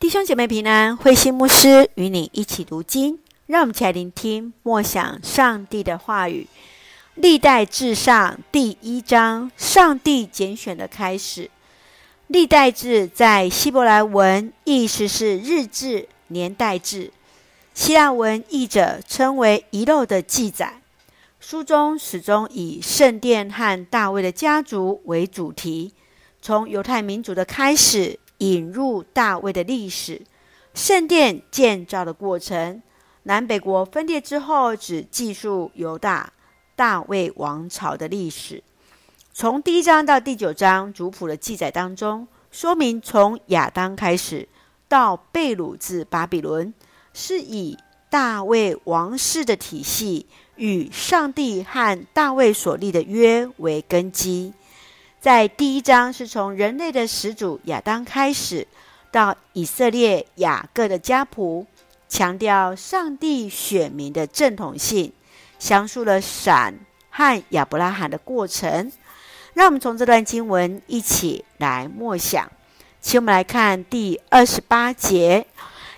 弟兄姐妹平安，慧心牧师与你一起读经，让我们一起来聆听默想上帝的话语。历代志上第一章，上帝拣选的开始。历代志在希伯来文意思是日志、年代志，希腊文译者称为遗漏的记载。书中始终以圣殿和大卫的家族为主题，从犹太民族的开始。引入大卫的历史，圣殿建造的过程，南北国分裂之后，只记述犹大大卫王朝的历史。从第一章到第九章族谱的记载当中，说明从亚当开始到被掳至巴比伦，是以大卫王室的体系与上帝和大卫所立的约为根基。在第一章是从人类的始祖亚当开始，到以色列雅各的家谱，强调上帝选民的正统性，详述了闪和亚伯拉罕的过程。让我们从这段经文一起来默想。请我们来看第二十八节：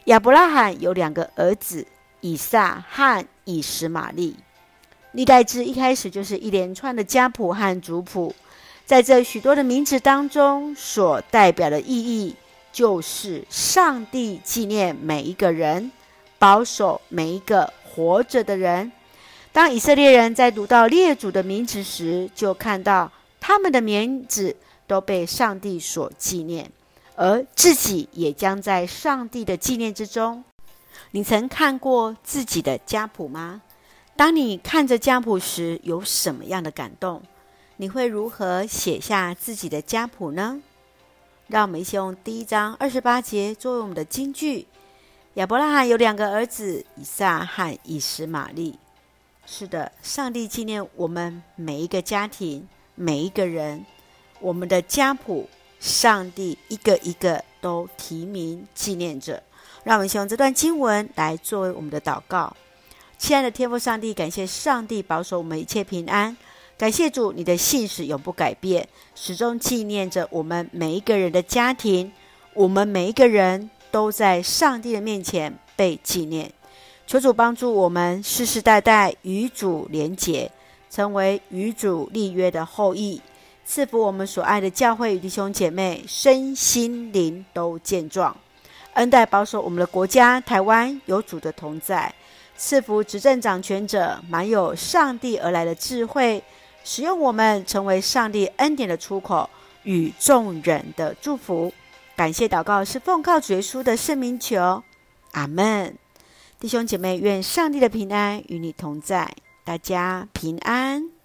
亚伯拉罕有两个儿子，以撒和以实玛利。历代志一开始就是一连串的家谱和族谱。在这许多的名字当中，所代表的意义，就是上帝纪念每一个人，保守每一个活着的人。当以色列人在读到列祖的名字时，就看到他们的名字都被上帝所纪念，而自己也将在上帝的纪念之中。你曾看过自己的家谱吗？当你看着家谱时，有什么样的感动？你会如何写下自己的家谱呢？让我们一起用第一章二十八节作为我们的金句。亚伯拉罕有两个儿子，以撒和以实玛利。是的，上帝纪念我们每一个家庭、每一个人，我们的家谱，上帝一个一个都提名纪念着。让我们先用这段经文来作为我们的祷告。亲爱的天父上帝，感谢上帝保守我们一切平安。感谢主，你的信实永不改变，始终纪念着我们每一个人的家庭。我们每一个人都在上帝的面前被纪念。求主帮助我们世世代代与主连结，成为与主立约的后裔。赐福我们所爱的教会与弟兄姐妹，身心灵都健壮。恩待保守我们的国家台湾有主的同在。赐福执政掌权者，满有上帝而来的智慧。使用我们成为上帝恩典的出口与众人的祝福，感谢祷告是奉靠主耶稣的圣名求，阿门。弟兄姐妹，愿上帝的平安与你同在，大家平安。